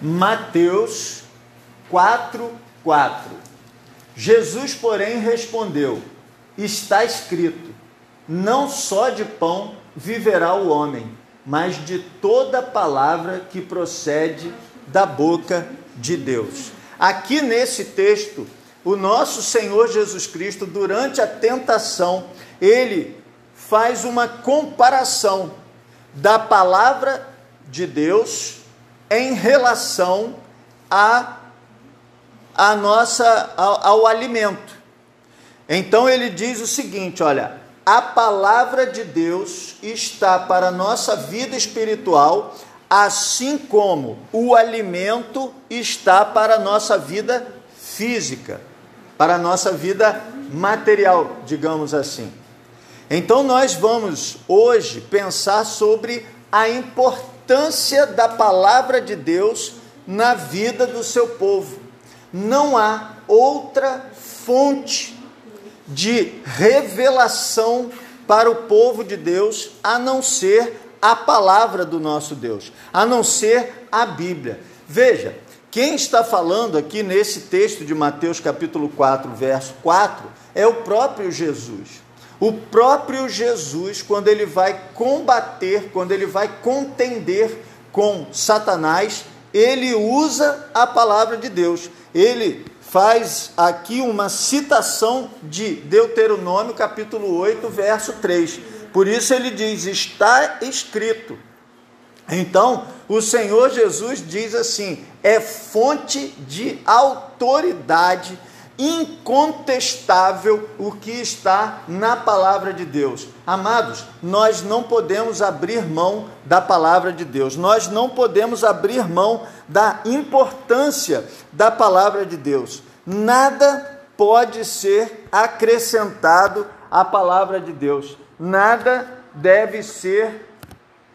Mateus 4, 4. Jesus, porém, respondeu: Está escrito: Não só de pão viverá o homem, mas de toda palavra que procede da boca de Deus. Aqui nesse texto, o nosso Senhor Jesus Cristo, durante a tentação, ele faz uma comparação da palavra de Deus em relação a, a nossa ao, ao alimento. Então ele diz o seguinte, olha, a palavra de Deus está para a nossa vida espiritual, assim como o alimento está para a nossa vida física, para a nossa vida material, digamos assim. Então nós vamos hoje pensar sobre a importância da palavra de Deus na vida do seu povo. Não há outra fonte de revelação para o povo de Deus a não ser a palavra do nosso Deus, a não ser a Bíblia. Veja, quem está falando aqui nesse texto de Mateus capítulo 4, verso 4, é o próprio Jesus. O próprio Jesus, quando ele vai combater, quando ele vai contender com Satanás, ele usa a palavra de Deus. Ele faz aqui uma citação de Deuteronômio, capítulo 8, verso 3. Por isso ele diz: está escrito. Então, o Senhor Jesus diz assim: é fonte de autoridade incontestável o que está na palavra de Deus. Amados, nós não podemos abrir mão da palavra de Deus, nós não podemos abrir mão da importância da palavra de Deus. Nada pode ser acrescentado à palavra de Deus, nada deve ser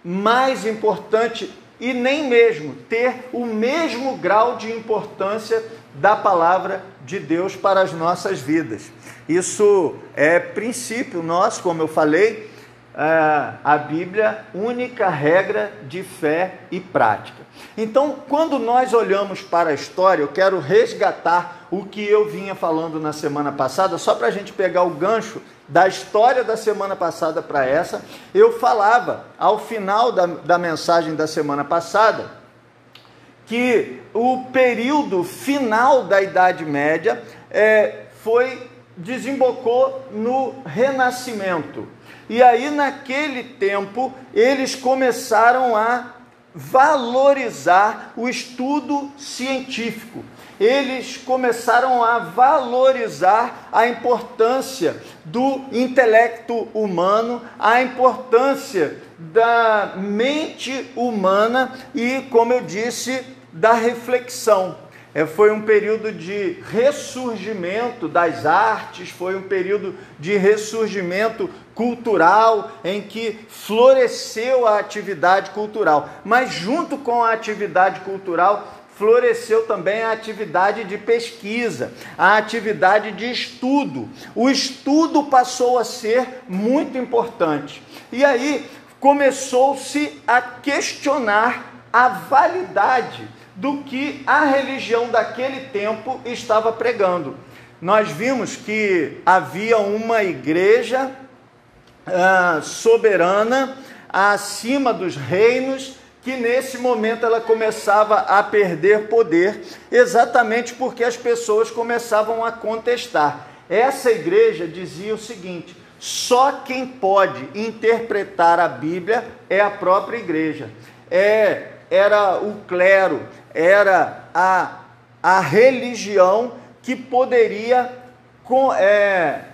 mais importante e nem mesmo ter o mesmo grau de importância da palavra de Deus para as nossas vidas. Isso é princípio nosso, como eu falei, é, a Bíblia, única regra de fé e prática. Então, quando nós olhamos para a história, eu quero resgatar o que eu vinha falando na semana passada, só para a gente pegar o gancho da história da semana passada para essa. Eu falava, ao final da, da mensagem da semana passada, que o período final da Idade Média é, foi desembocou no Renascimento. E aí, naquele tempo, eles começaram a valorizar o estudo científico. Eles começaram a valorizar a importância do intelecto humano, a importância da mente humana e, como eu disse, da reflexão. É, foi um período de ressurgimento das artes, foi um período de ressurgimento cultural em que floresceu a atividade cultural. Mas, junto com a atividade cultural, floresceu também a atividade de pesquisa, a atividade de estudo. O estudo passou a ser muito importante. E aí começou-se a questionar a validade do que a religião daquele tempo estava pregando. Nós vimos que havia uma igreja ah, soberana acima dos reinos, que nesse momento ela começava a perder poder, exatamente porque as pessoas começavam a contestar. Essa igreja dizia o seguinte: só quem pode interpretar a Bíblia é a própria igreja. É, era o clero, era a, a religião que poderia, com, é,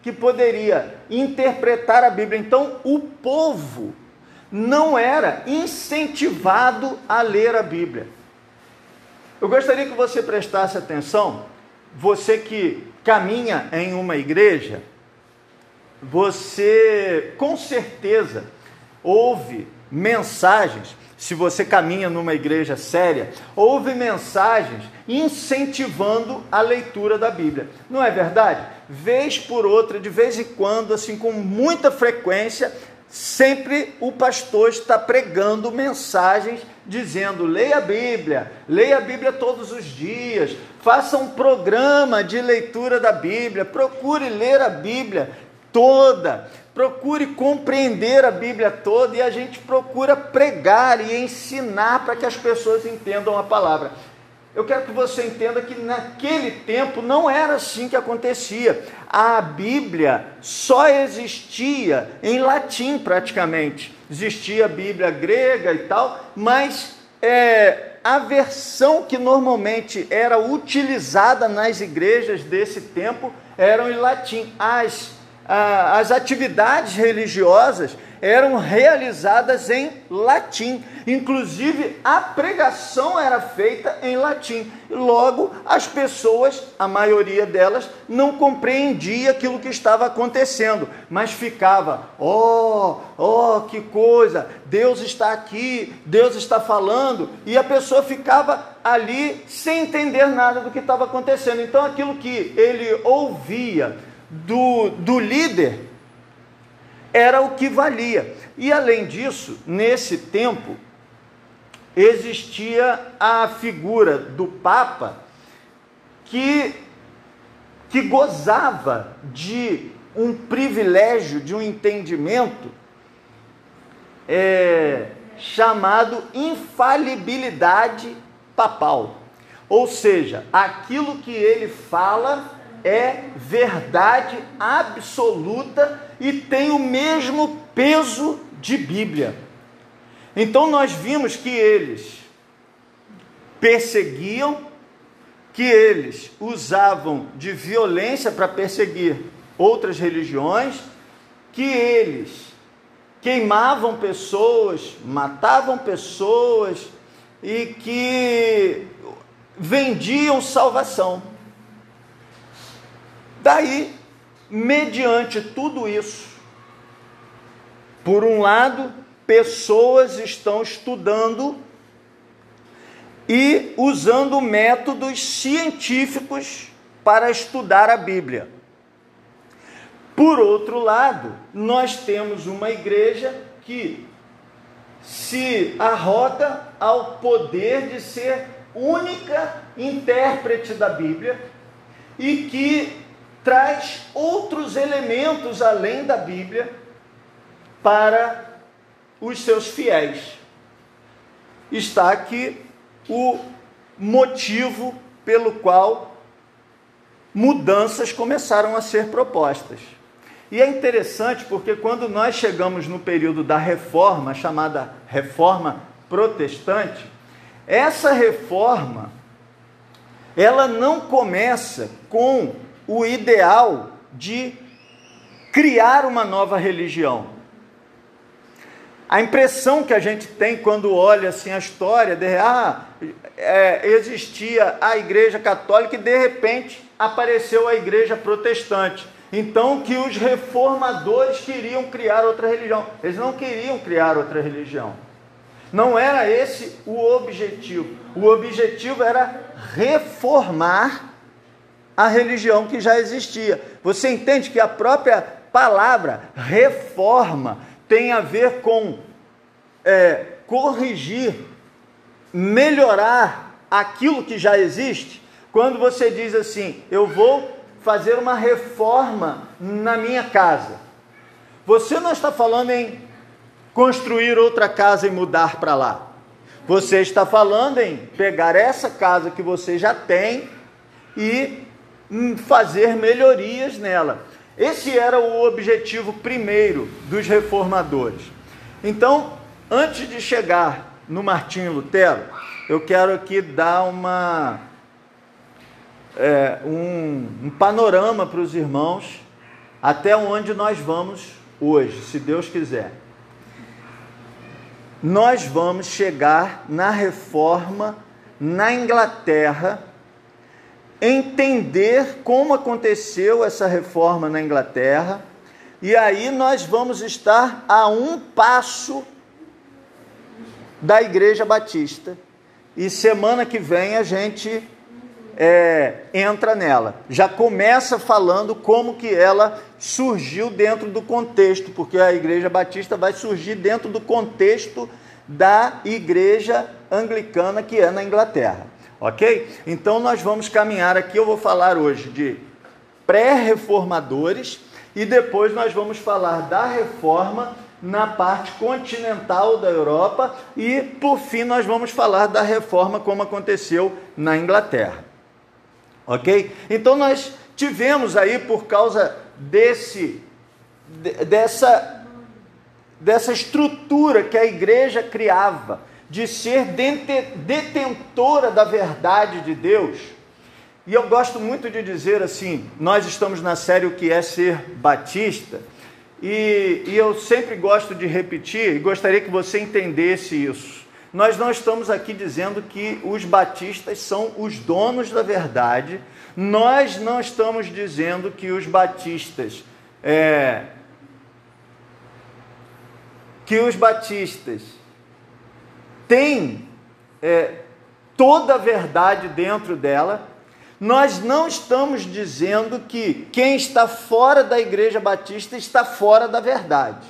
que poderia interpretar a Bíblia. Então, o povo não era incentivado a ler a Bíblia. Eu gostaria que você prestasse atenção, você que caminha em uma igreja, você com certeza ouve mensagens se você caminha numa igreja séria, houve mensagens incentivando a leitura da Bíblia. Não é verdade? Vez por outra, de vez em quando, assim com muita frequência, sempre o pastor está pregando mensagens dizendo: leia a Bíblia, leia a Bíblia todos os dias, faça um programa de leitura da Bíblia, procure ler a Bíblia toda, procure compreender a Bíblia toda e a gente procura pregar e ensinar para que as pessoas entendam a palavra. Eu quero que você entenda que naquele tempo não era assim que acontecia. A Bíblia só existia em latim praticamente. Existia a Bíblia grega e tal, mas é, a versão que normalmente era utilizada nas igrejas desse tempo eram em latim. As, as atividades religiosas eram realizadas em latim. Inclusive, a pregação era feita em latim. Logo, as pessoas, a maioria delas, não compreendia aquilo que estava acontecendo, mas ficava: "Oh, oh, que coisa! Deus está aqui, Deus está falando", e a pessoa ficava ali sem entender nada do que estava acontecendo. Então, aquilo que ele ouvia do, do líder era o que valia. E além disso, nesse tempo, existia a figura do Papa que, que gozava de um privilégio, de um entendimento é, chamado infalibilidade papal. Ou seja, aquilo que ele fala é verdade absoluta e tem o mesmo peso de Bíblia. Então nós vimos que eles perseguiam, que eles usavam de violência para perseguir outras religiões, que eles queimavam pessoas, matavam pessoas e que vendiam salvação. Daí, mediante tudo isso, por um lado, pessoas estão estudando e usando métodos científicos para estudar a Bíblia. Por outro lado, nós temos uma igreja que se arroga ao poder de ser única intérprete da Bíblia e que traz outros elementos além da Bíblia para os seus fiéis. Está aqui o motivo pelo qual mudanças começaram a ser propostas. E é interessante porque quando nós chegamos no período da reforma, chamada reforma protestante, essa reforma ela não começa com o ideal de criar uma nova religião. A impressão que a gente tem quando olha assim a história de ah, é, existia a igreja católica e de repente apareceu a igreja protestante. Então que os reformadores queriam criar outra religião. Eles não queriam criar outra religião. Não era esse o objetivo. O objetivo era reformar a religião que já existia. Você entende que a própria palavra reforma tem a ver com é, corrigir, melhorar aquilo que já existe? Quando você diz assim, eu vou fazer uma reforma na minha casa, você não está falando em construir outra casa e mudar para lá. Você está falando em pegar essa casa que você já tem e fazer melhorias nela. Esse era o objetivo primeiro dos reformadores. Então, antes de chegar no Martinho Lutero, eu quero aqui dar uma, é, um, um panorama para os irmãos até onde nós vamos hoje, se Deus quiser. Nós vamos chegar na reforma na Inglaterra entender como aconteceu essa reforma na Inglaterra, e aí nós vamos estar a um passo da Igreja Batista. E semana que vem a gente é, entra nela. Já começa falando como que ela surgiu dentro do contexto, porque a Igreja Batista vai surgir dentro do contexto da Igreja Anglicana que é na Inglaterra. Ok? Então nós vamos caminhar aqui. Eu vou falar hoje de pré-reformadores e depois nós vamos falar da reforma na parte continental da Europa e, por fim, nós vamos falar da reforma como aconteceu na Inglaterra. Ok? Então, nós tivemos aí, por causa desse, dessa, dessa estrutura que a igreja criava, de ser detentora da verdade de Deus, e eu gosto muito de dizer assim: nós estamos na série O que é ser batista, e, e eu sempre gosto de repetir, e gostaria que você entendesse isso. Nós não estamos aqui dizendo que os batistas são os donos da verdade, nós não estamos dizendo que os batistas é, que os batistas têm é, toda a verdade dentro dela, nós não estamos dizendo que quem está fora da Igreja Batista está fora da verdade.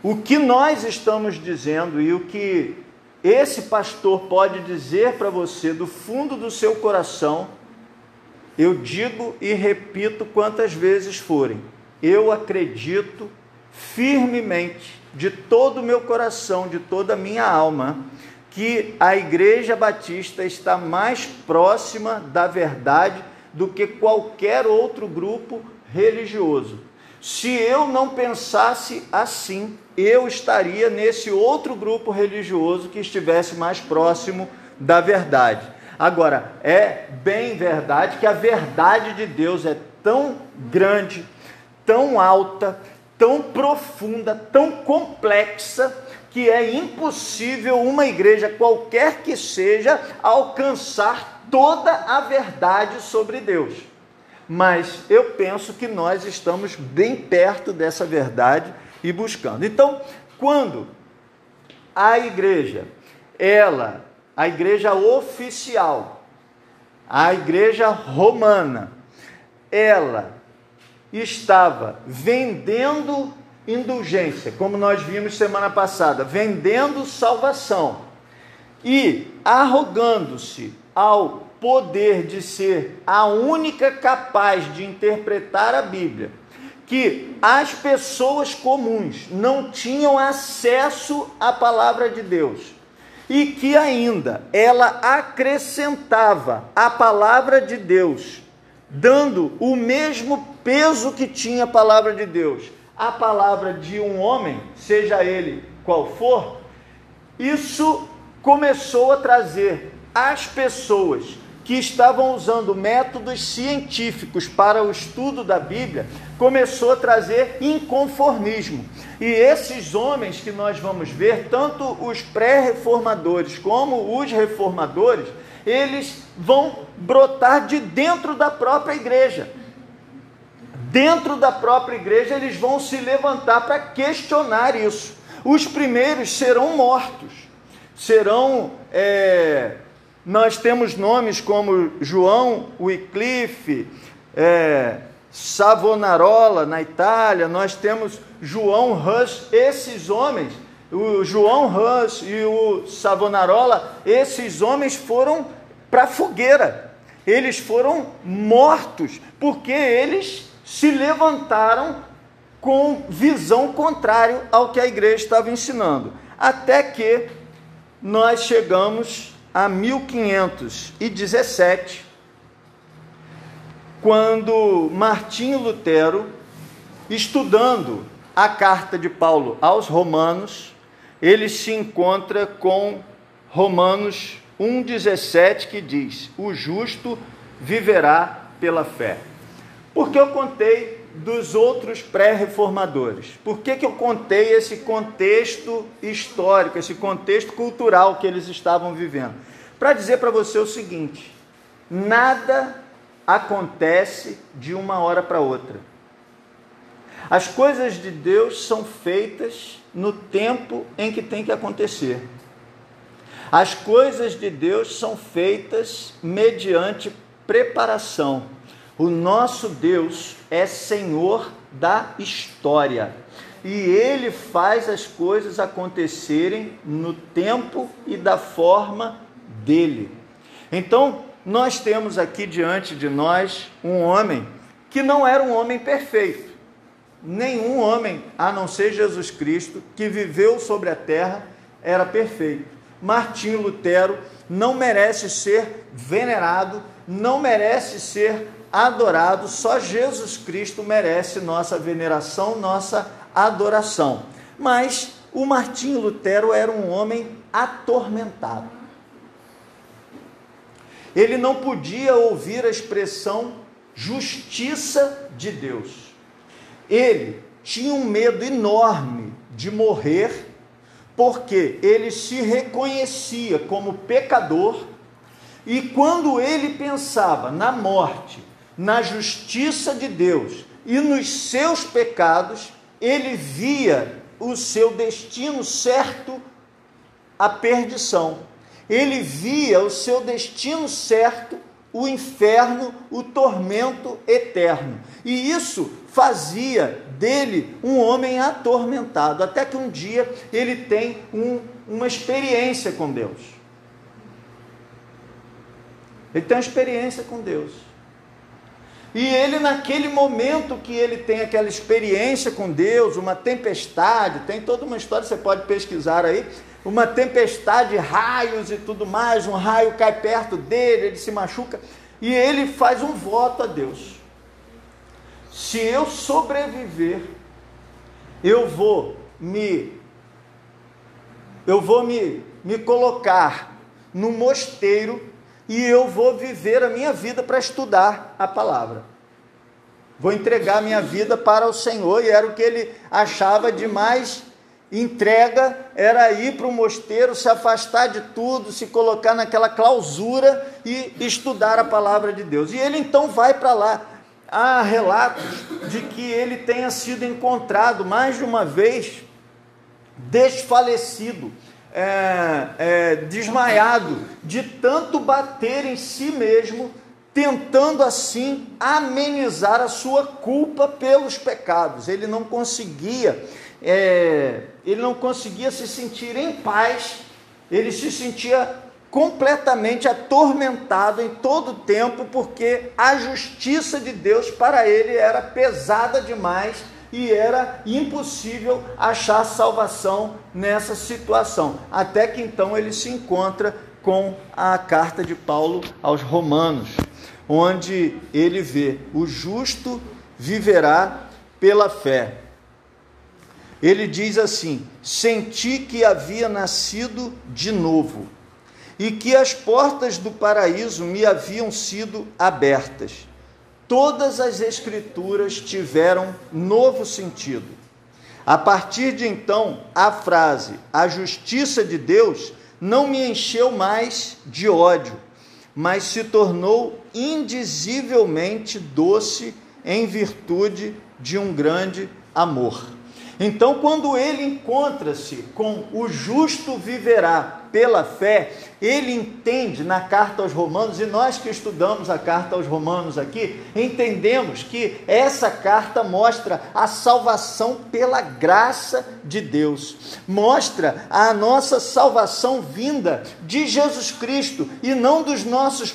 O que nós estamos dizendo e o que esse pastor pode dizer para você do fundo do seu coração, eu digo e repito quantas vezes forem, eu acredito firmemente, de todo o meu coração, de toda a minha alma, que a Igreja Batista está mais próxima da verdade do que qualquer outro grupo religioso. Se eu não pensasse assim, eu estaria nesse outro grupo religioso que estivesse mais próximo da verdade. Agora, é bem verdade que a verdade de Deus é tão grande, tão alta, tão profunda, tão complexa, que é impossível uma igreja, qualquer que seja, alcançar toda a verdade sobre Deus. Mas eu penso que nós estamos bem perto dessa verdade e buscando. Então, quando a igreja, ela, a igreja oficial, a igreja romana, ela estava vendendo indulgência, como nós vimos semana passada, vendendo salvação e arrogando-se ao poder de ser a única capaz de interpretar a Bíblia, que as pessoas comuns não tinham acesso à palavra de Deus e que ainda ela acrescentava a palavra de Deus, dando o mesmo peso que tinha a palavra de Deus a palavra de um homem, seja ele qual for, isso começou a trazer as pessoas que estavam usando métodos científicos para o estudo da Bíblia, começou a trazer inconformismo. E esses homens que nós vamos ver, tanto os pré-reformadores como os reformadores, eles vão brotar de dentro da própria igreja dentro da própria igreja, eles vão se levantar para questionar isso. Os primeiros serão mortos, serão. É, nós temos nomes como João Wycliffe, é, Savonarola na Itália, nós temos João Hus, esses homens, o João Hus e o Savonarola, esses homens foram para a fogueira, eles foram mortos, porque eles se levantaram com visão contrária ao que a igreja estava ensinando. Até que nós chegamos a 1517, quando Martinho Lutero, estudando a carta de Paulo aos Romanos, ele se encontra com Romanos 1,17 que diz: O justo viverá pela fé. Por que eu contei dos outros pré-reformadores? Por que, que eu contei esse contexto histórico, esse contexto cultural que eles estavam vivendo? Para dizer para você o seguinte: nada acontece de uma hora para outra. As coisas de Deus são feitas no tempo em que tem que acontecer. As coisas de Deus são feitas mediante preparação. O nosso Deus é Senhor da história e ele faz as coisas acontecerem no tempo e da forma dele. Então, nós temos aqui diante de nós um homem que não era um homem perfeito. Nenhum homem, a não ser Jesus Cristo, que viveu sobre a terra, era perfeito. Martinho Lutero não merece ser venerado, não merece ser adorado, só Jesus Cristo merece nossa veneração, nossa adoração. Mas o Martinho Lutero era um homem atormentado. Ele não podia ouvir a expressão justiça de Deus. Ele tinha um medo enorme de morrer, porque ele se reconhecia como pecador, e quando ele pensava na morte, na justiça de Deus e nos seus pecados, ele via o seu destino certo à perdição. Ele via o seu destino certo, o inferno, o tormento eterno. E isso fazia dele um homem atormentado, até que um dia ele tem um, uma experiência com Deus. Ele tem uma experiência com Deus. E ele, naquele momento que ele tem aquela experiência com Deus, uma tempestade, tem toda uma história, você pode pesquisar aí, uma tempestade, raios e tudo mais, um raio cai perto dele, ele se machuca, e ele faz um voto a Deus. Se eu sobreviver, eu vou me eu vou me, me colocar no mosteiro e eu vou viver a minha vida para estudar a palavra. Vou entregar a minha vida para o Senhor, e era o que ele achava de mais entrega, era ir para o mosteiro, se afastar de tudo, se colocar naquela clausura e estudar a palavra de Deus. E ele então vai para lá. Há relatos de que ele tenha sido encontrado mais de uma vez desfalecido é, é, desmaiado de tanto bater em si mesmo, tentando assim amenizar a sua culpa pelos pecados. Ele não conseguia, é, ele não conseguia se sentir em paz. Ele se sentia completamente atormentado em todo o tempo, porque a justiça de Deus para ele era pesada demais e era impossível achar salvação nessa situação. Até que então ele se encontra com a carta de Paulo aos Romanos, onde ele vê: o justo viverá pela fé. Ele diz assim: Senti que havia nascido de novo e que as portas do paraíso me haviam sido abertas todas as Escrituras tiveram novo sentido. A partir de então, a frase a justiça de Deus não me encheu mais de ódio, mas se tornou indizivelmente doce em virtude de um grande amor. Então, quando ele encontra-se com o justo viverá pela fé, ele entende na carta aos Romanos, e nós que estudamos a carta aos Romanos aqui, entendemos que essa carta mostra a salvação pela graça de Deus, mostra a nossa salvação vinda de Jesus Cristo e não dos nossos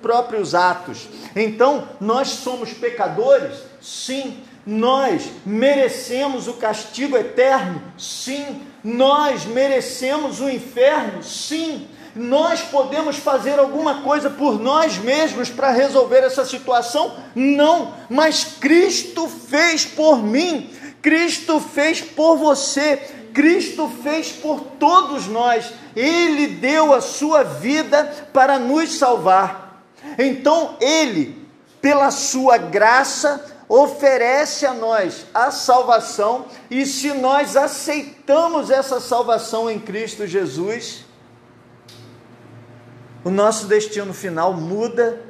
próprios atos. Então, nós somos pecadores? Sim nós merecemos o castigo eterno? Sim. Nós merecemos o inferno? Sim. Nós podemos fazer alguma coisa por nós mesmos para resolver essa situação? Não, mas Cristo fez por mim, Cristo fez por você, Cristo fez por todos nós. Ele deu a sua vida para nos salvar. Então, Ele, pela sua graça, oferece a nós a salvação, e se nós aceitamos essa salvação em Cristo Jesus, o nosso destino final muda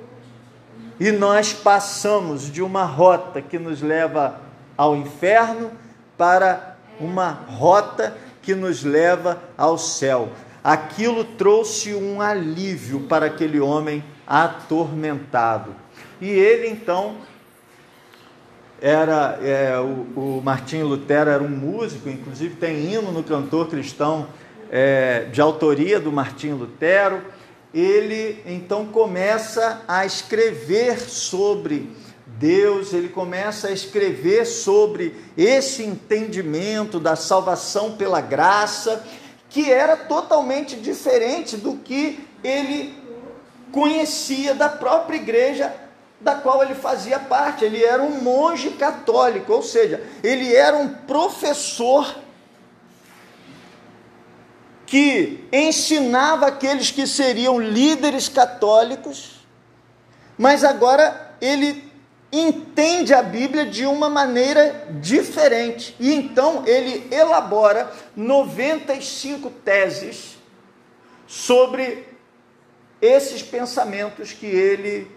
e nós passamos de uma rota que nos leva ao inferno para uma rota que nos leva ao céu. aquilo trouxe um alívio para aquele homem atormentado. E ele então era é, o, o Martinho Lutero era um músico, inclusive tem hino no cantor cristão é, de autoria do Martinho Lutero. Ele então começa a escrever sobre Deus, ele começa a escrever sobre esse entendimento da salvação pela graça, que era totalmente diferente do que ele conhecia da própria igreja da qual ele fazia parte. Ele era um monge católico, ou seja, ele era um professor que ensinava aqueles que seriam líderes católicos, mas agora ele entende a Bíblia de uma maneira diferente. E então ele elabora 95 teses sobre esses pensamentos que ele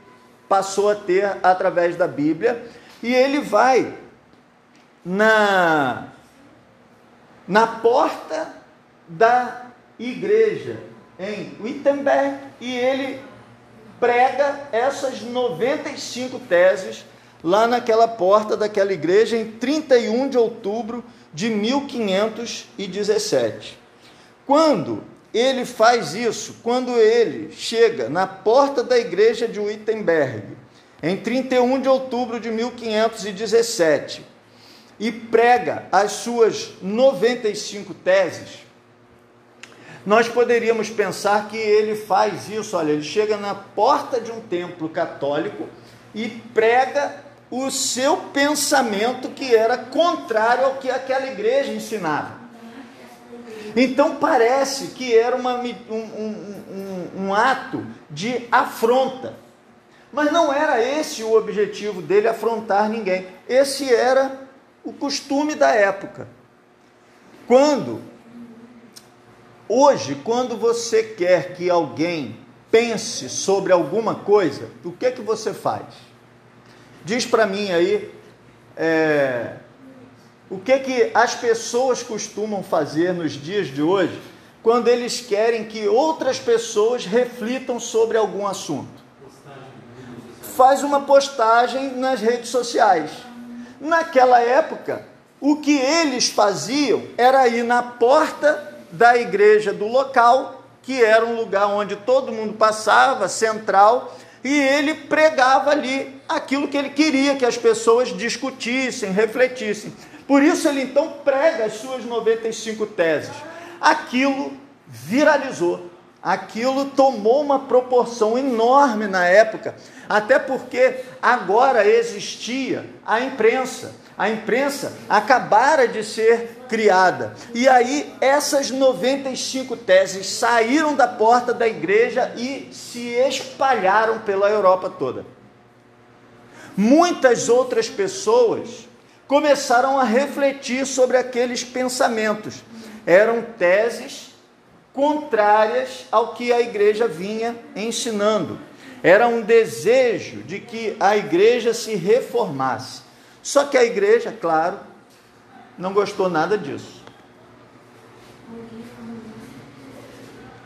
passou a ter através da Bíblia, e ele vai na, na porta da igreja em Wittenberg e ele prega essas 95 teses lá naquela porta daquela igreja em 31 de outubro de 1517. Quando ele faz isso quando ele chega na porta da igreja de Wittenberg, em 31 de outubro de 1517, e prega as suas 95 teses. Nós poderíamos pensar que ele faz isso, olha, ele chega na porta de um templo católico e prega o seu pensamento que era contrário ao que aquela igreja ensinava. Então parece que era uma, um, um, um, um ato de afronta. Mas não era esse o objetivo dele afrontar ninguém. Esse era o costume da época. Quando, hoje, quando você quer que alguém pense sobre alguma coisa, o que é que você faz? Diz para mim aí, é, o que, que as pessoas costumam fazer nos dias de hoje quando eles querem que outras pessoas reflitam sobre algum assunto? Faz uma postagem nas redes sociais. Naquela época, o que eles faziam era ir na porta da igreja do local, que era um lugar onde todo mundo passava, central, e ele pregava ali aquilo que ele queria que as pessoas discutissem, refletissem. Por isso ele então prega as suas 95 teses. Aquilo viralizou, aquilo tomou uma proporção enorme na época, até porque agora existia a imprensa. A imprensa acabara de ser criada. E aí essas 95 teses saíram da porta da igreja e se espalharam pela Europa toda. Muitas outras pessoas começaram a refletir sobre aqueles pensamentos. Eram teses contrárias ao que a igreja vinha ensinando. Era um desejo de que a igreja se reformasse. Só que a igreja, claro, não gostou nada disso.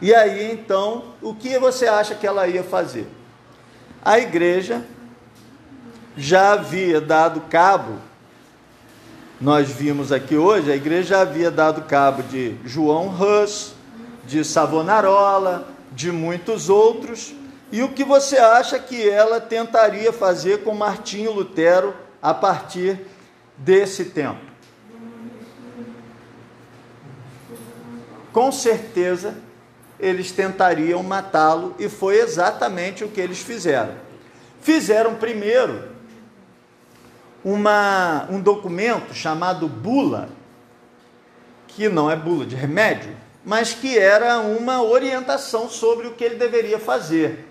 E aí então, o que você acha que ela ia fazer? A igreja já havia dado cabo nós vimos aqui hoje, a igreja havia dado cabo de João Hus, de Savonarola, de muitos outros. E o que você acha que ela tentaria fazer com Martinho Lutero a partir desse tempo? Com certeza eles tentariam matá-lo e foi exatamente o que eles fizeram. Fizeram primeiro uma, um documento chamado bula, que não é bula de remédio, mas que era uma orientação sobre o que ele deveria fazer.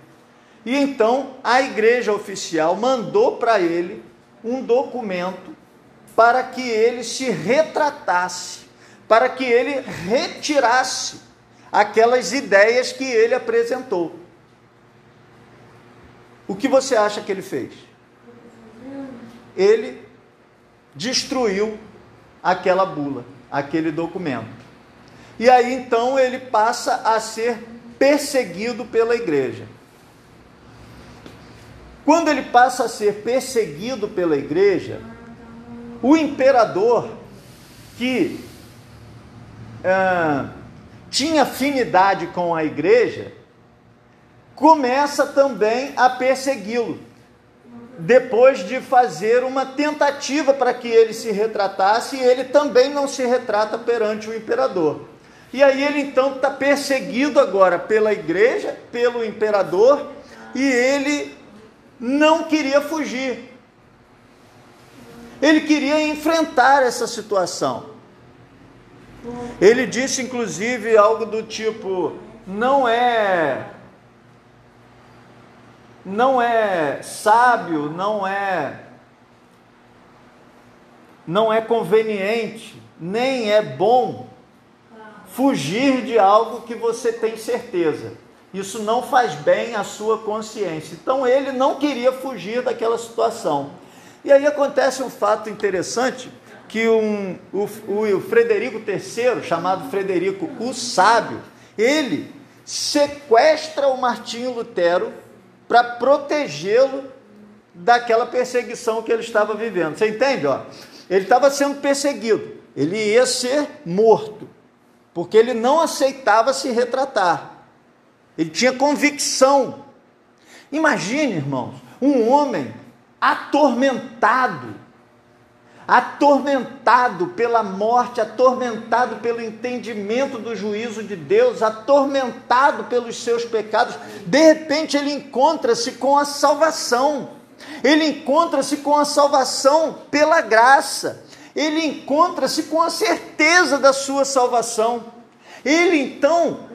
E então a igreja oficial mandou para ele um documento para que ele se retratasse, para que ele retirasse aquelas ideias que ele apresentou. O que você acha que ele fez? Ele destruiu aquela bula, aquele documento. E aí então ele passa a ser perseguido pela igreja. Quando ele passa a ser perseguido pela igreja, o imperador que ah, tinha afinidade com a igreja começa também a persegui-lo. Depois de fazer uma tentativa para que ele se retratasse, e ele também não se retrata perante o imperador. E aí ele então está perseguido agora pela igreja, pelo imperador, e ele não queria fugir. Ele queria enfrentar essa situação. Ele disse, inclusive, algo do tipo: não é. Não é sábio, não é. Não é conveniente, nem é bom fugir de algo que você tem certeza. Isso não faz bem à sua consciência. Então ele não queria fugir daquela situação. E aí acontece um fato interessante que um, o, o Frederico III, chamado Frederico o Sábio, ele sequestra o Martinho Lutero para protegê-lo daquela perseguição que ele estava vivendo. Você entende? Ó? Ele estava sendo perseguido, ele ia ser morto, porque ele não aceitava se retratar. Ele tinha convicção. Imagine, irmãos, um homem atormentado, atormentado pela morte, atormentado pelo entendimento do juízo de Deus, atormentado pelos seus pecados, de repente ele encontra-se com a salvação. Ele encontra-se com a salvação pela graça. Ele encontra-se com a certeza da sua salvação. Ele então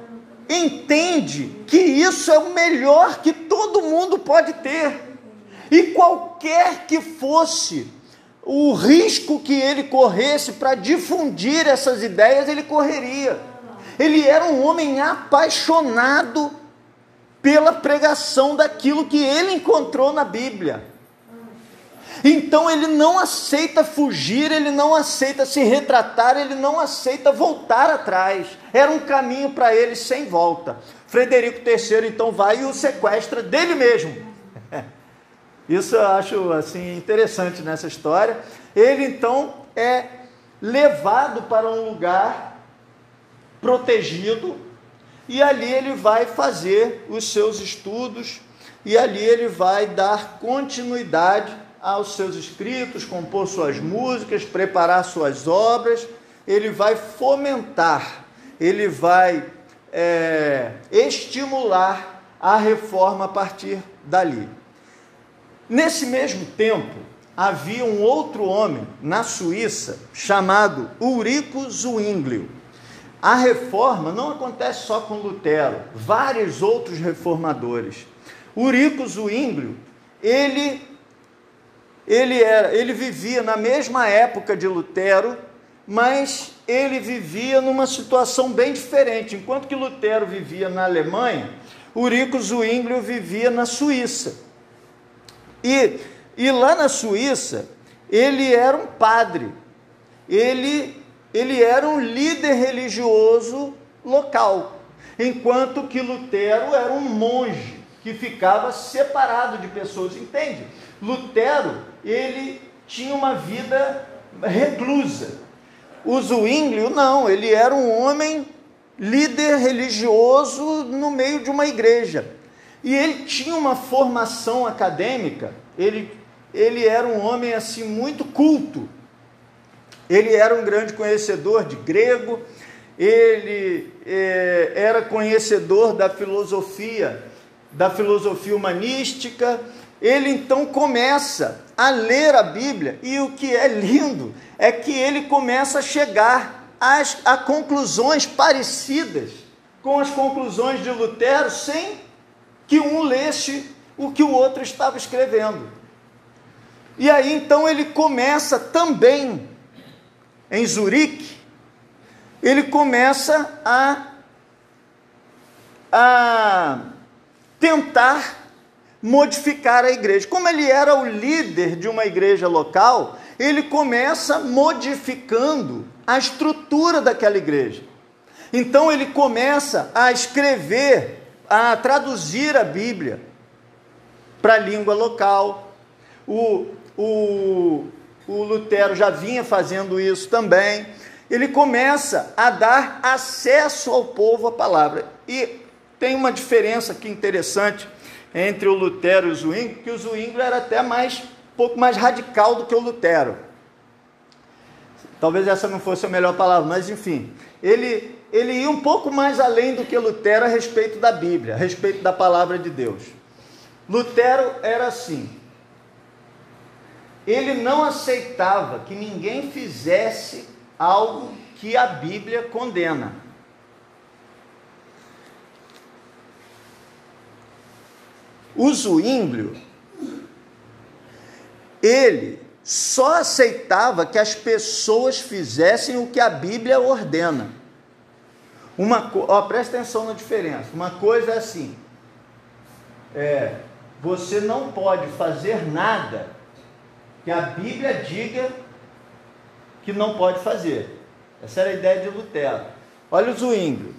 entende que isso é o melhor que todo mundo pode ter. E qualquer que fosse o risco que ele corresse para difundir essas ideias, ele correria. Ele era um homem apaixonado pela pregação daquilo que ele encontrou na Bíblia. Então ele não aceita fugir, ele não aceita se retratar, ele não aceita voltar atrás. Era um caminho para ele sem volta. Frederico III então vai e o sequestra dele mesmo. Isso eu acho assim interessante nessa história. Ele então é levado para um lugar protegido e ali ele vai fazer os seus estudos e ali ele vai dar continuidade aos seus escritos, compor suas músicas, preparar suas obras, ele vai fomentar, ele vai é, estimular a reforma a partir dali. Nesse mesmo tempo, havia um outro homem na Suíça chamado Ulrico Zwinglio. A reforma não acontece só com Lutero, vários outros reformadores. Ulrico Zwinglio, ele ele, era, ele vivia na mesma época de Lutero, mas ele vivia numa situação bem diferente. Enquanto que Lutero vivia na Alemanha, Urico Zwinglio vivia na Suíça. E, e lá na Suíça, ele era um padre, ele, ele era um líder religioso local, enquanto que Lutero era um monge que ficava separado de pessoas, entende? Lutero, ele tinha uma vida reclusa. O Zwinglio, não, ele era um homem líder religioso no meio de uma igreja. E ele tinha uma formação acadêmica, ele, ele era um homem assim muito culto. Ele era um grande conhecedor de grego, ele é, era conhecedor da filosofia, da filosofia humanística, ele então começa a ler a Bíblia, e o que é lindo é que ele começa a chegar às, a conclusões parecidas com as conclusões de Lutero, sem que um lesse o que o outro estava escrevendo. E aí então ele começa também em Zurique, ele começa a, a tentar modificar a igreja. Como ele era o líder de uma igreja local, ele começa modificando a estrutura daquela igreja. Então ele começa a escrever, a traduzir a Bíblia para a língua local. O, o, o Lutero já vinha fazendo isso também. Ele começa a dar acesso ao povo à palavra. E tem uma diferença aqui interessante entre o Lutero e o Zwingli, que o Zwingli era até mais um pouco mais radical do que o Lutero. Talvez essa não fosse a melhor palavra, mas enfim, ele ele ia um pouco mais além do que Lutero a respeito da Bíblia, a respeito da palavra de Deus. Lutero era assim. Ele não aceitava que ninguém fizesse algo que a Bíblia condena. O Zwinglio, ele só aceitava que as pessoas fizessem o que a Bíblia ordena. Uma, ó, presta atenção na diferença. Uma coisa é assim: é, você não pode fazer nada que a Bíblia diga que não pode fazer. Essa era a ideia de Lutero. Olha o Zwinglio.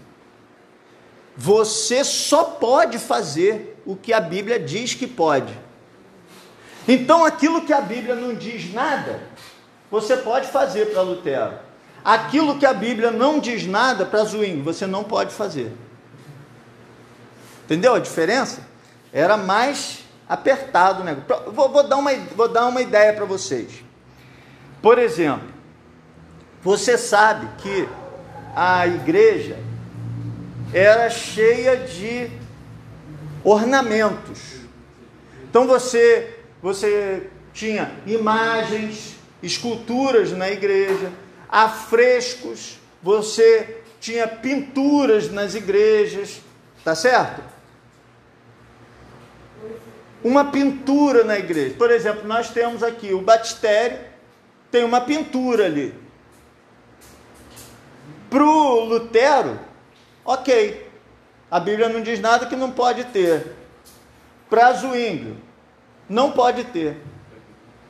Você só pode fazer o que a Bíblia diz que pode. Então, aquilo que a Bíblia não diz nada, você pode fazer para Lutero. Aquilo que a Bíblia não diz nada para Zwingli, você não pode fazer. Entendeu a diferença? Era mais apertado né? Vou, vou, dar uma, vou dar uma ideia para vocês. Por exemplo, você sabe que a igreja era cheia de ornamentos. Então você você tinha imagens, esculturas na igreja, afrescos, você tinha pinturas nas igrejas, tá certo? Uma pintura na igreja. Por exemplo, nós temos aqui o batistério, tem uma pintura ali. Para o Lutero, ok, a Bíblia não diz nada que não pode ter. Para Zwinglio, não pode ter.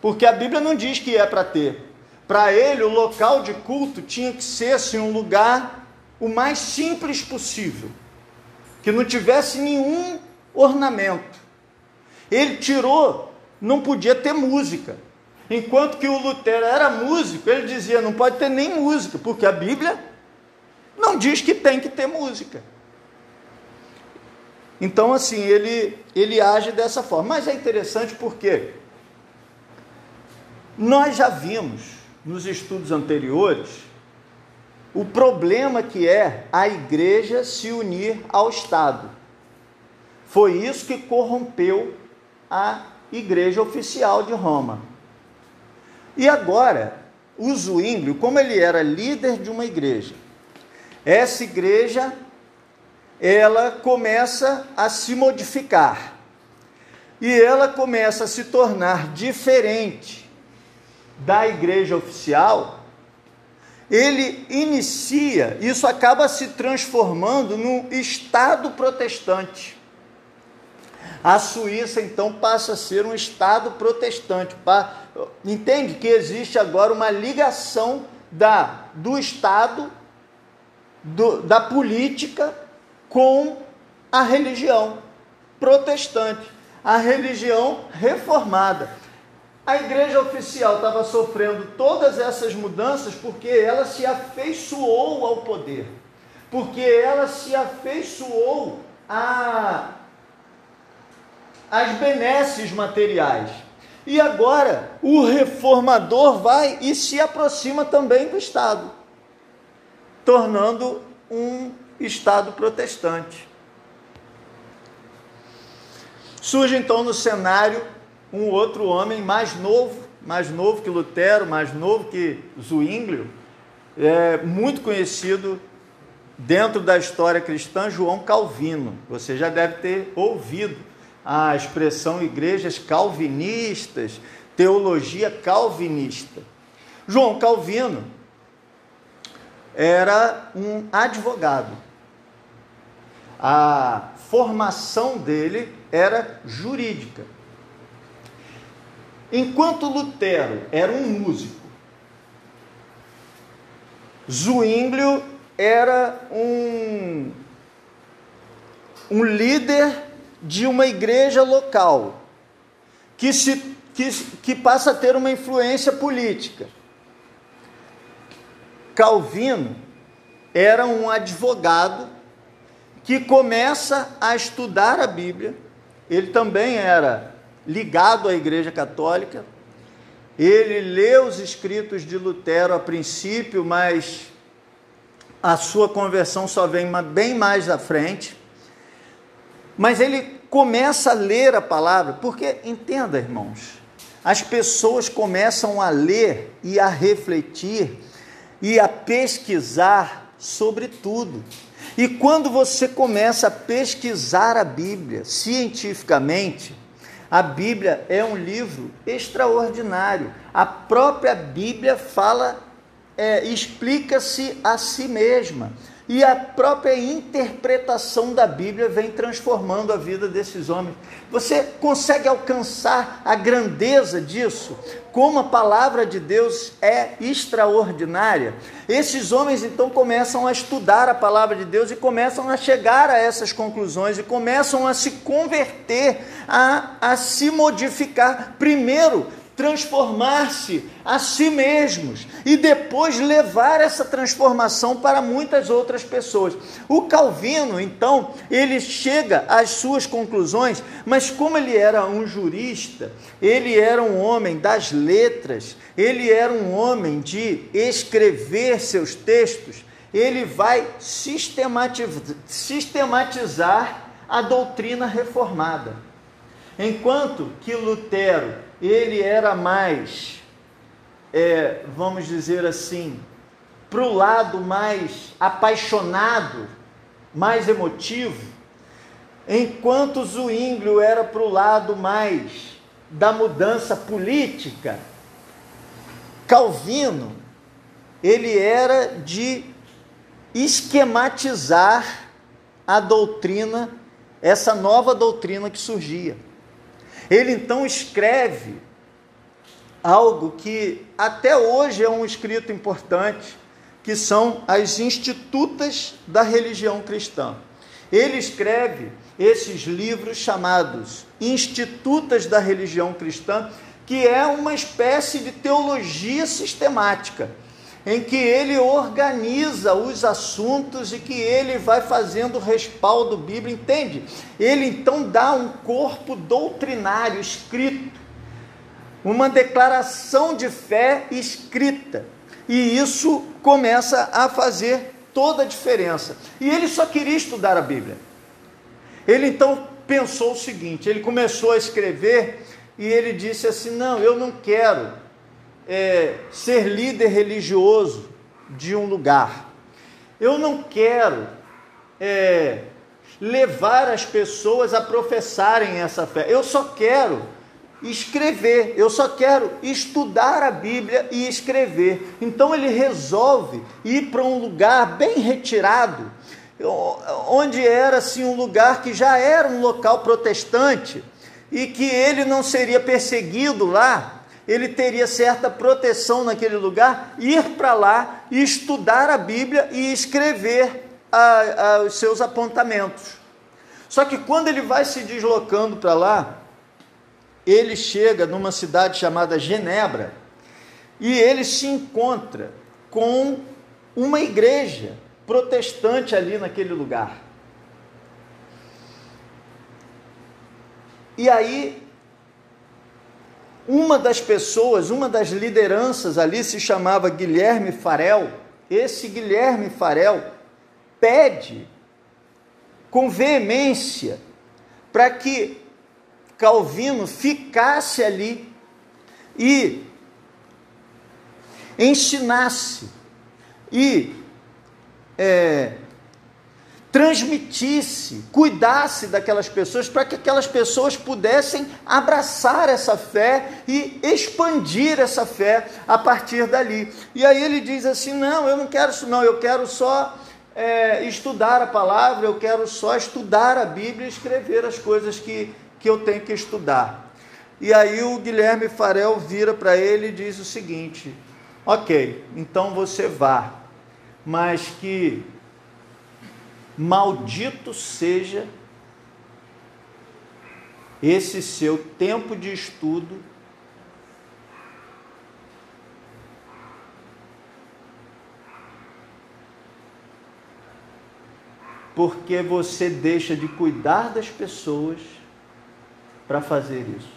Porque a Bíblia não diz que é para ter. Para ele, o local de culto tinha que ser assim, um lugar o mais simples possível, que não tivesse nenhum ornamento. Ele tirou, não podia ter música. Enquanto que o Lutero era músico, ele dizia: não pode ter nem música, porque a Bíblia não diz que tem que ter música. Então, assim, ele, ele age dessa forma. Mas é interessante porque nós já vimos nos estudos anteriores o problema que é a igreja se unir ao Estado. Foi isso que corrompeu a igreja oficial de Roma. E agora, o Zwinglio, como ele era líder de uma igreja, essa igreja ela começa a se modificar. E ela começa a se tornar diferente da igreja oficial. Ele inicia, isso acaba se transformando num Estado protestante. A Suíça então passa a ser um Estado protestante. Entende que existe agora uma ligação da, do Estado, do, da política com a religião protestante, a religião reformada. A igreja oficial estava sofrendo todas essas mudanças porque ela se afeiçoou ao poder, porque ela se afeiçoou a as benesses materiais. E agora o reformador vai e se aproxima também do Estado, tornando um Estado protestante. Surge então no cenário um outro homem mais novo, mais novo que Lutero, mais novo que Zwinglio, é, muito conhecido dentro da história cristã, João Calvino. Você já deve ter ouvido a expressão igrejas calvinistas, teologia calvinista. João Calvino era um advogado a formação dele era jurídica. Enquanto Lutero era um músico, Zwinglio era um, um líder de uma igreja local que, se, que, que passa a ter uma influência política. Calvino era um advogado que começa a estudar a Bíblia. Ele também era ligado à Igreja Católica. Ele lê os escritos de Lutero a princípio, mas a sua conversão só vem bem mais à frente. Mas ele começa a ler a palavra, porque entenda, irmãos, as pessoas começam a ler e a refletir e a pesquisar sobre tudo. E quando você começa a pesquisar a Bíblia cientificamente, a Bíblia é um livro extraordinário. A própria Bíblia fala, é, explica-se a si mesma. E a própria interpretação da Bíblia vem transformando a vida desses homens. Você consegue alcançar a grandeza disso? Como a palavra de Deus é extraordinária. Esses homens então começam a estudar a palavra de Deus e começam a chegar a essas conclusões e começam a se converter, a, a se modificar. Primeiro, transformar-se a si mesmos e depois levar essa transformação para muitas outras pessoas. O Calvino, então, ele chega às suas conclusões, mas como ele era um jurista, ele era um homem das letras, ele era um homem de escrever seus textos, ele vai sistematizar a doutrina reformada. Enquanto que Lutero ele era mais, é, vamos dizer assim, para o lado mais apaixonado, mais emotivo, enquanto Zwinglio era para o lado mais da mudança política, Calvino, ele era de esquematizar a doutrina, essa nova doutrina que surgia. Ele então escreve algo que até hoje é um escrito importante, que são as institutas da religião cristã. Ele escreve esses livros chamados Institutas da Religião Cristã, que é uma espécie de teologia sistemática em que ele organiza os assuntos e que ele vai fazendo respaldo bíblico, entende? Ele então dá um corpo doutrinário escrito, uma declaração de fé escrita, e isso começa a fazer toda a diferença. E ele só queria estudar a Bíblia. Ele então pensou o seguinte: ele começou a escrever e ele disse assim: Não, eu não quero é, ser líder religioso de um lugar. Eu não quero é, levar as pessoas a professarem essa fé. Eu só quero escrever, eu só quero estudar a Bíblia e escrever. Então ele resolve ir para um lugar bem retirado, onde era assim um lugar que já era um local protestante e que ele não seria perseguido lá ele teria certa proteção naquele lugar, ir para lá e estudar a Bíblia e escrever a, a, os seus apontamentos. Só que quando ele vai se deslocando para lá, ele chega numa cidade chamada Genebra e ele se encontra com uma igreja protestante ali naquele lugar. E aí uma das pessoas, uma das lideranças ali se chamava Guilherme Farel. Esse Guilherme Farel pede com veemência para que Calvino ficasse ali e ensinasse e é, transmitisse, cuidasse daquelas pessoas, para que aquelas pessoas pudessem abraçar essa fé e expandir essa fé a partir dali. E aí ele diz assim: não, eu não quero isso, não, eu quero só é, estudar a palavra, eu quero só estudar a Bíblia e escrever as coisas que, que eu tenho que estudar. E aí o Guilherme Farel vira para ele e diz o seguinte: ok, então você vá mas que maldito seja esse seu tempo de estudo porque você deixa de cuidar das pessoas para fazer isso.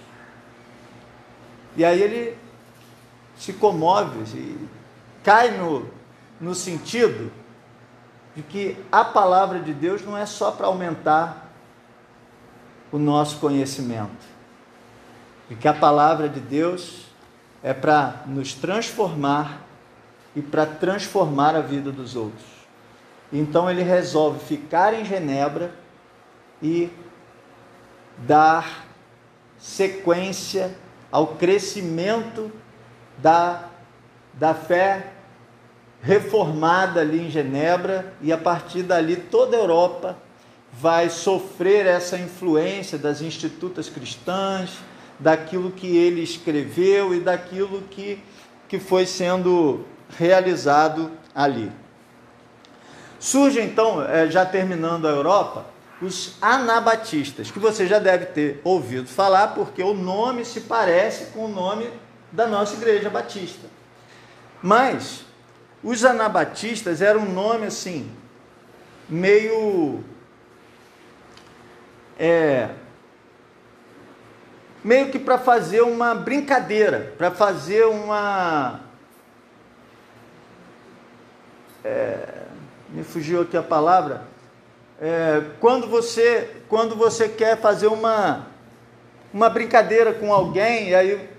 E aí ele se comove e cai no, no sentido de que a palavra de Deus não é só para aumentar o nosso conhecimento, e que a palavra de Deus é para nos transformar e para transformar a vida dos outros. Então ele resolve ficar em Genebra e dar sequência ao crescimento da, da fé reformada ali em Genebra, e a partir dali toda a Europa vai sofrer essa influência das institutas cristãs, daquilo que ele escreveu e daquilo que, que foi sendo realizado ali. Surge então, é, já terminando a Europa, os anabatistas, que você já deve ter ouvido falar, porque o nome se parece com o nome da nossa igreja batista. Mas os anabatistas eram um nome assim, meio. É, meio que para fazer uma brincadeira, para fazer uma. É, me fugiu aqui a palavra. É, quando você quando você quer fazer uma uma brincadeira com alguém, aí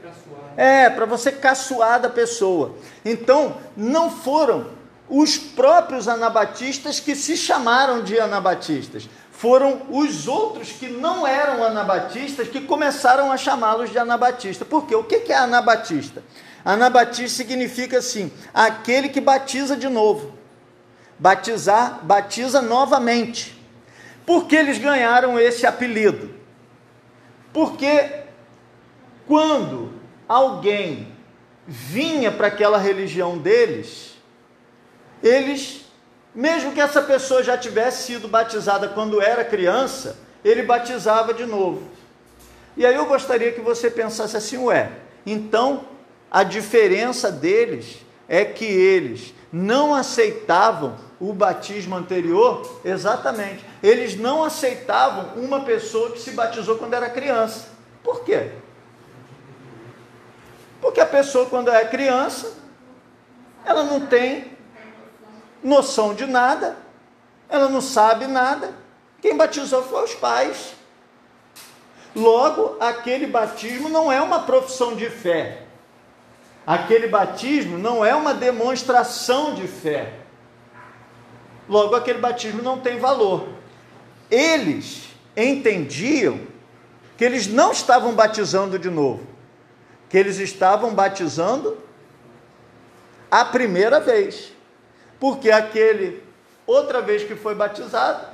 é para você caçoar da pessoa. Então não foram os próprios anabatistas que se chamaram de anabatistas. Foram os outros que não eram anabatistas que começaram a chamá-los de anabatista. Por quê? O que é anabatista? Anabatista significa assim, aquele que batiza de novo batizar, batiza novamente. Por que eles ganharam esse apelido? Porque quando alguém vinha para aquela religião deles, eles, mesmo que essa pessoa já tivesse sido batizada quando era criança, ele batizava de novo. E aí eu gostaria que você pensasse assim, ué, então a diferença deles é que eles não aceitavam o batismo anterior, exatamente. Eles não aceitavam uma pessoa que se batizou quando era criança. Por quê? Porque a pessoa, quando é criança, ela não tem noção de nada, ela não sabe nada. Quem batizou foi os pais. Logo, aquele batismo não é uma profissão de fé. Aquele batismo não é uma demonstração de fé. Logo, aquele batismo não tem valor. Eles entendiam que eles não estavam batizando de novo, que eles estavam batizando a primeira vez, porque aquele outra vez que foi batizado,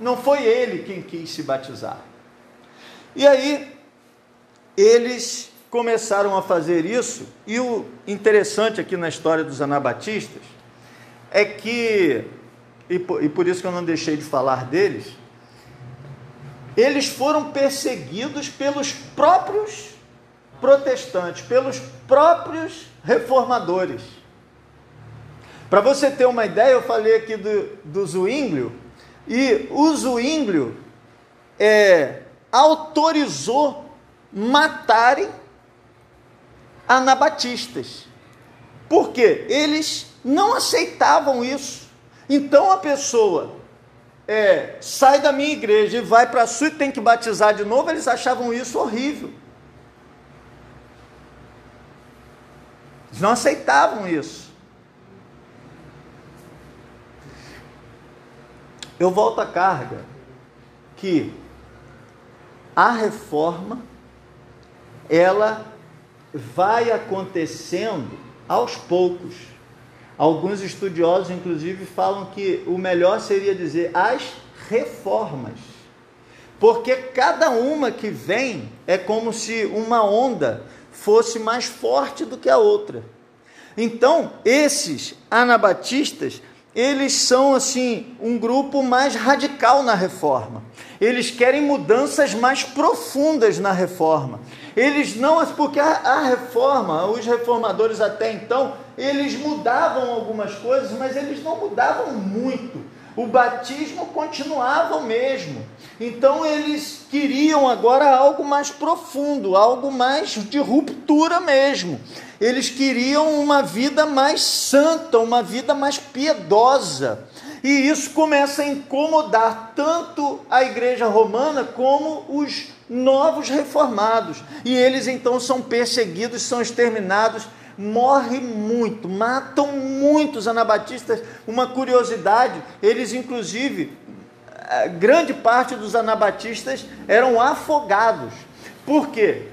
não foi ele quem quis se batizar. E aí, eles começaram a fazer isso, e o interessante aqui na história dos anabatistas é que, e por, e por isso que eu não deixei de falar deles, eles foram perseguidos pelos próprios protestantes, pelos próprios reformadores. Para você ter uma ideia, eu falei aqui do, do Zwinglio, e o Zwinglio é, autorizou matarem anabatistas. Por quê? Eles não aceitavam isso. Então a pessoa é, sai da minha igreja e vai para a sua e tem que batizar de novo, eles achavam isso horrível. Eles não aceitavam isso. Eu volto à carga que a reforma ela vai acontecendo aos poucos. Alguns estudiosos, inclusive, falam que o melhor seria dizer as reformas. Porque cada uma que vem é como se uma onda fosse mais forte do que a outra. Então, esses anabatistas, eles são assim um grupo mais radical na reforma. Eles querem mudanças mais profundas na reforma. Eles não, porque a, a reforma, os reformadores até então, eles mudavam algumas coisas, mas eles não mudavam muito. O batismo continuava o mesmo. Então eles queriam agora algo mais profundo, algo mais de ruptura mesmo. Eles queriam uma vida mais santa, uma vida mais piedosa. E isso começa a incomodar tanto a igreja romana como os novos reformados. E eles então são perseguidos, são exterminados, morre muito, matam muitos anabatistas. Uma curiosidade, eles inclusive grande parte dos anabatistas eram afogados. Por quê?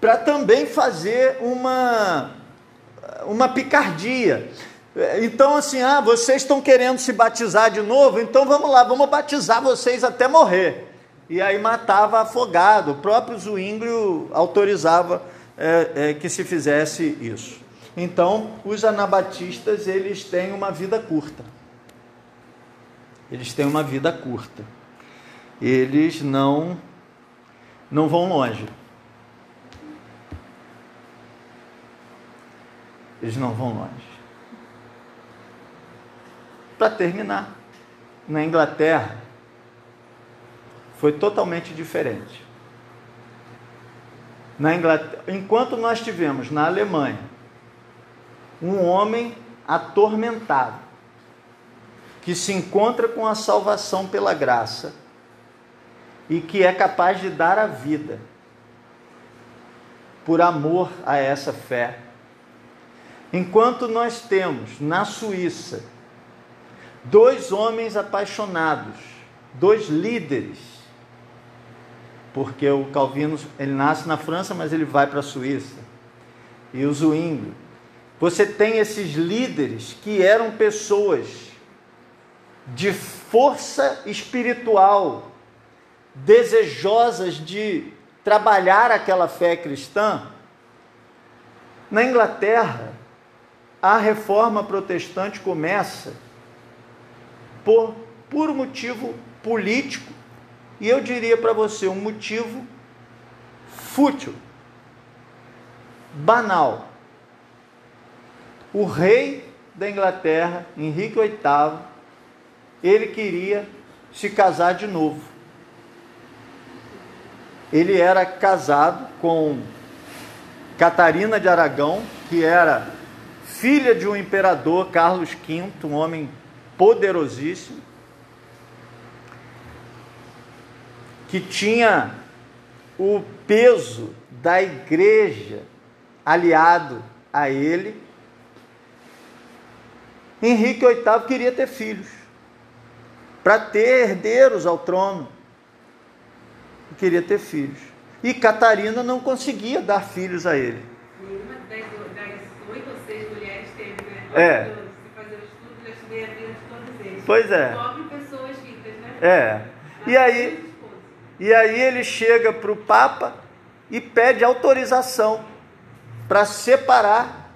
Para também fazer uma, uma picardia. Então, assim, ah, vocês estão querendo se batizar de novo, então vamos lá, vamos batizar vocês até morrer. E aí matava afogado. O próprio Zwinglio autorizava é, é, que se fizesse isso. Então, os anabatistas, eles têm uma vida curta. Eles têm uma vida curta. Eles não não vão longe. Eles não vão longe. Para terminar, na Inglaterra foi totalmente diferente. Na Inglaterra, enquanto nós tivemos na Alemanha um homem atormentado, que se encontra com a salvação pela graça e que é capaz de dar a vida por amor a essa fé. Enquanto nós temos na Suíça dois homens apaixonados, dois líderes, porque o Calvino ele nasce na França, mas ele vai para a Suíça, e o Zwingli. Você tem esses líderes que eram pessoas de força espiritual, desejosas de trabalhar aquela fé cristã, na Inglaterra, a reforma protestante começa por puro motivo político e eu diria para você um motivo fútil, banal. O rei da Inglaterra, Henrique VIII, ele queria se casar de novo. Ele era casado com Catarina de Aragão, que era filha de um imperador, Carlos V, um homem poderosíssimo, que tinha o peso da igreja aliado a ele. Henrique VIII queria ter filhos para ter herdeiros ao trono. E queria ter filhos. E Catarina não conseguia dar filhos a ele. Nenhuma das, das oito ou seis mulheres teve, né? É. Se fazer o estudo, já estudei a vida de todos eles. Pois é. Nove pessoas ricas, né? É. E aí, e aí ele chega para o Papa e pede autorização para separar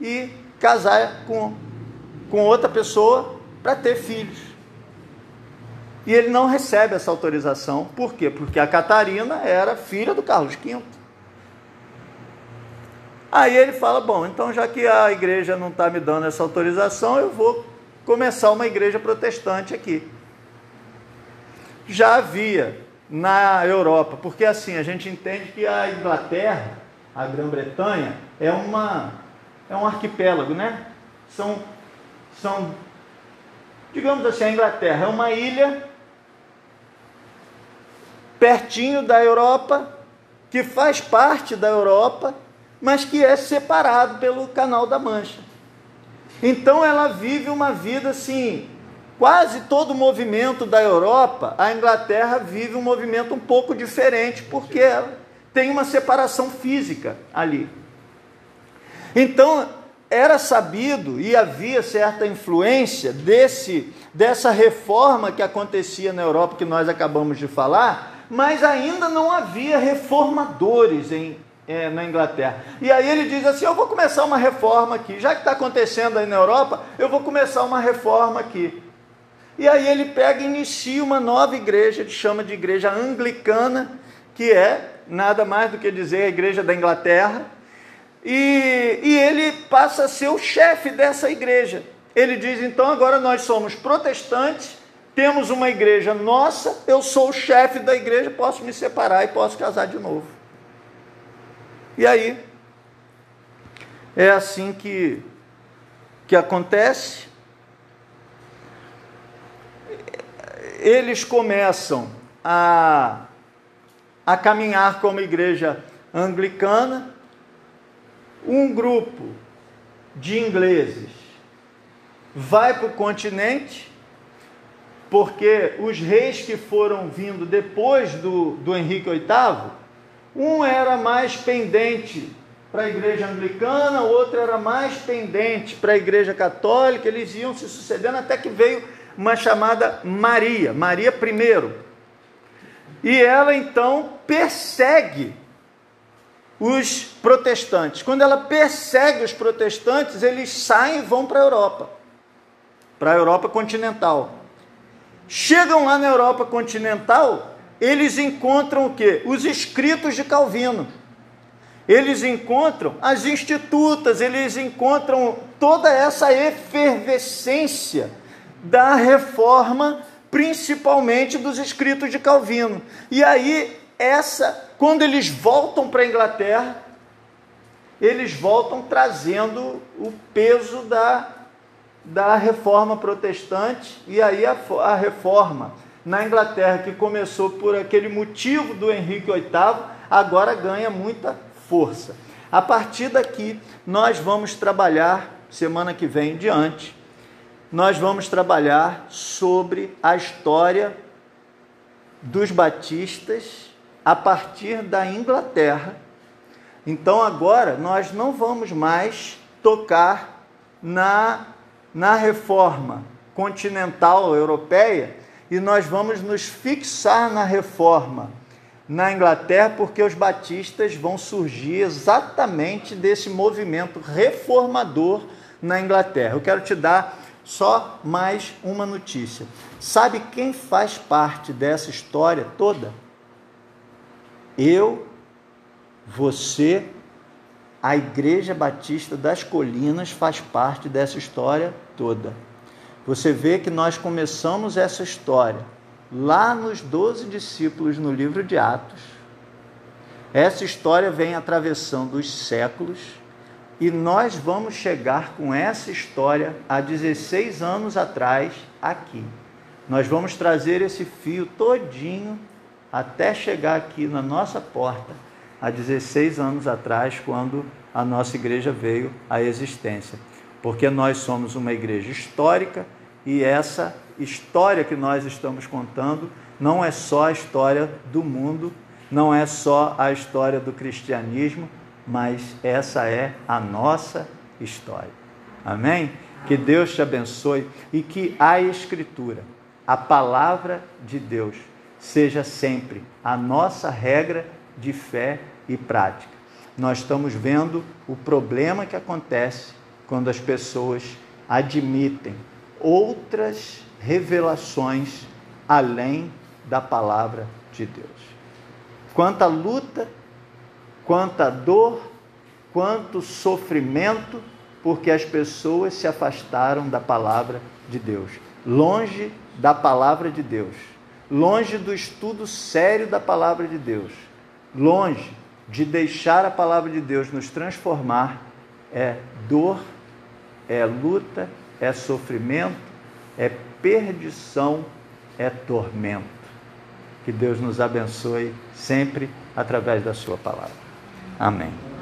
e casar com, com outra pessoa para ter filhos. E ele não recebe essa autorização. Por quê? Porque a Catarina era filha do Carlos V. Aí ele fala: Bom, então já que a igreja não está me dando essa autorização, eu vou começar uma igreja protestante aqui. Já havia na Europa, porque assim a gente entende que a Inglaterra, a Grã-Bretanha, é uma é um arquipélago, né? São são digamos assim, a Inglaterra é uma ilha pertinho da Europa, que faz parte da Europa, mas que é separado pelo Canal da Mancha. Então ela vive uma vida assim, quase todo o movimento da Europa, a Inglaterra vive um movimento um pouco diferente, porque ela tem uma separação física ali. Então, era sabido e havia certa influência desse dessa reforma que acontecia na Europa que nós acabamos de falar, mas ainda não havia reformadores em é, na Inglaterra. E aí ele diz assim: Eu vou começar uma reforma aqui. Já que está acontecendo aí na Europa, eu vou começar uma reforma aqui. E aí ele pega e inicia uma nova igreja, ele chama de igreja anglicana, que é nada mais do que dizer a igreja da Inglaterra. E, e ele passa a ser o chefe dessa igreja. Ele diz: então agora nós somos protestantes, temos uma igreja nossa, eu sou o chefe da igreja, posso me separar e posso casar de novo. E aí, é assim que, que acontece. Eles começam a, a caminhar como igreja anglicana. Um grupo de ingleses vai para o continente, porque os reis que foram vindo depois do, do Henrique VIII um era mais pendente para a igreja anglicana, o outro era mais pendente para a igreja católica, eles iam se sucedendo até que veio uma chamada Maria, Maria I. E ela então persegue os protestantes. Quando ela persegue os protestantes, eles saem e vão para a Europa, para a Europa continental. Chegam lá na Europa continental, eles encontram o que? Os escritos de Calvino. Eles encontram as institutas, eles encontram toda essa efervescência da reforma, principalmente dos escritos de Calvino. E aí, essa, quando eles voltam para a Inglaterra, eles voltam trazendo o peso da, da reforma protestante, e aí a, a reforma na Inglaterra, que começou por aquele motivo do Henrique VIII, agora ganha muita força. A partir daqui, nós vamos trabalhar, semana que vem em diante, nós vamos trabalhar sobre a história dos batistas a partir da Inglaterra. Então agora nós não vamos mais tocar na, na reforma continental europeia, e nós vamos nos fixar na reforma na Inglaterra, porque os batistas vão surgir exatamente desse movimento reformador na Inglaterra. Eu quero te dar só mais uma notícia. Sabe quem faz parte dessa história toda? Eu, você, a Igreja Batista das Colinas faz parte dessa história toda. Você vê que nós começamos essa história lá nos doze discípulos no livro de Atos. Essa história vem atravessando os séculos e nós vamos chegar com essa história há 16 anos atrás aqui. Nós vamos trazer esse fio todinho até chegar aqui na nossa porta há 16 anos atrás, quando a nossa igreja veio à existência porque nós somos uma igreja histórica e essa história que nós estamos contando não é só a história do mundo, não é só a história do cristianismo, mas essa é a nossa história. Amém? Que Deus te abençoe e que a Escritura, a palavra de Deus, seja sempre a nossa regra de fé e prática. Nós estamos vendo o problema que acontece quando as pessoas admitem outras revelações além da palavra de Deus. Quanta luta, quanta dor, quanto sofrimento, porque as pessoas se afastaram da palavra de Deus, longe da palavra de Deus, longe do estudo sério da palavra de Deus, longe de deixar a palavra de Deus nos transformar, é dor é luta, é sofrimento, é perdição, é tormento. Que Deus nos abençoe sempre através da Sua palavra. Amém.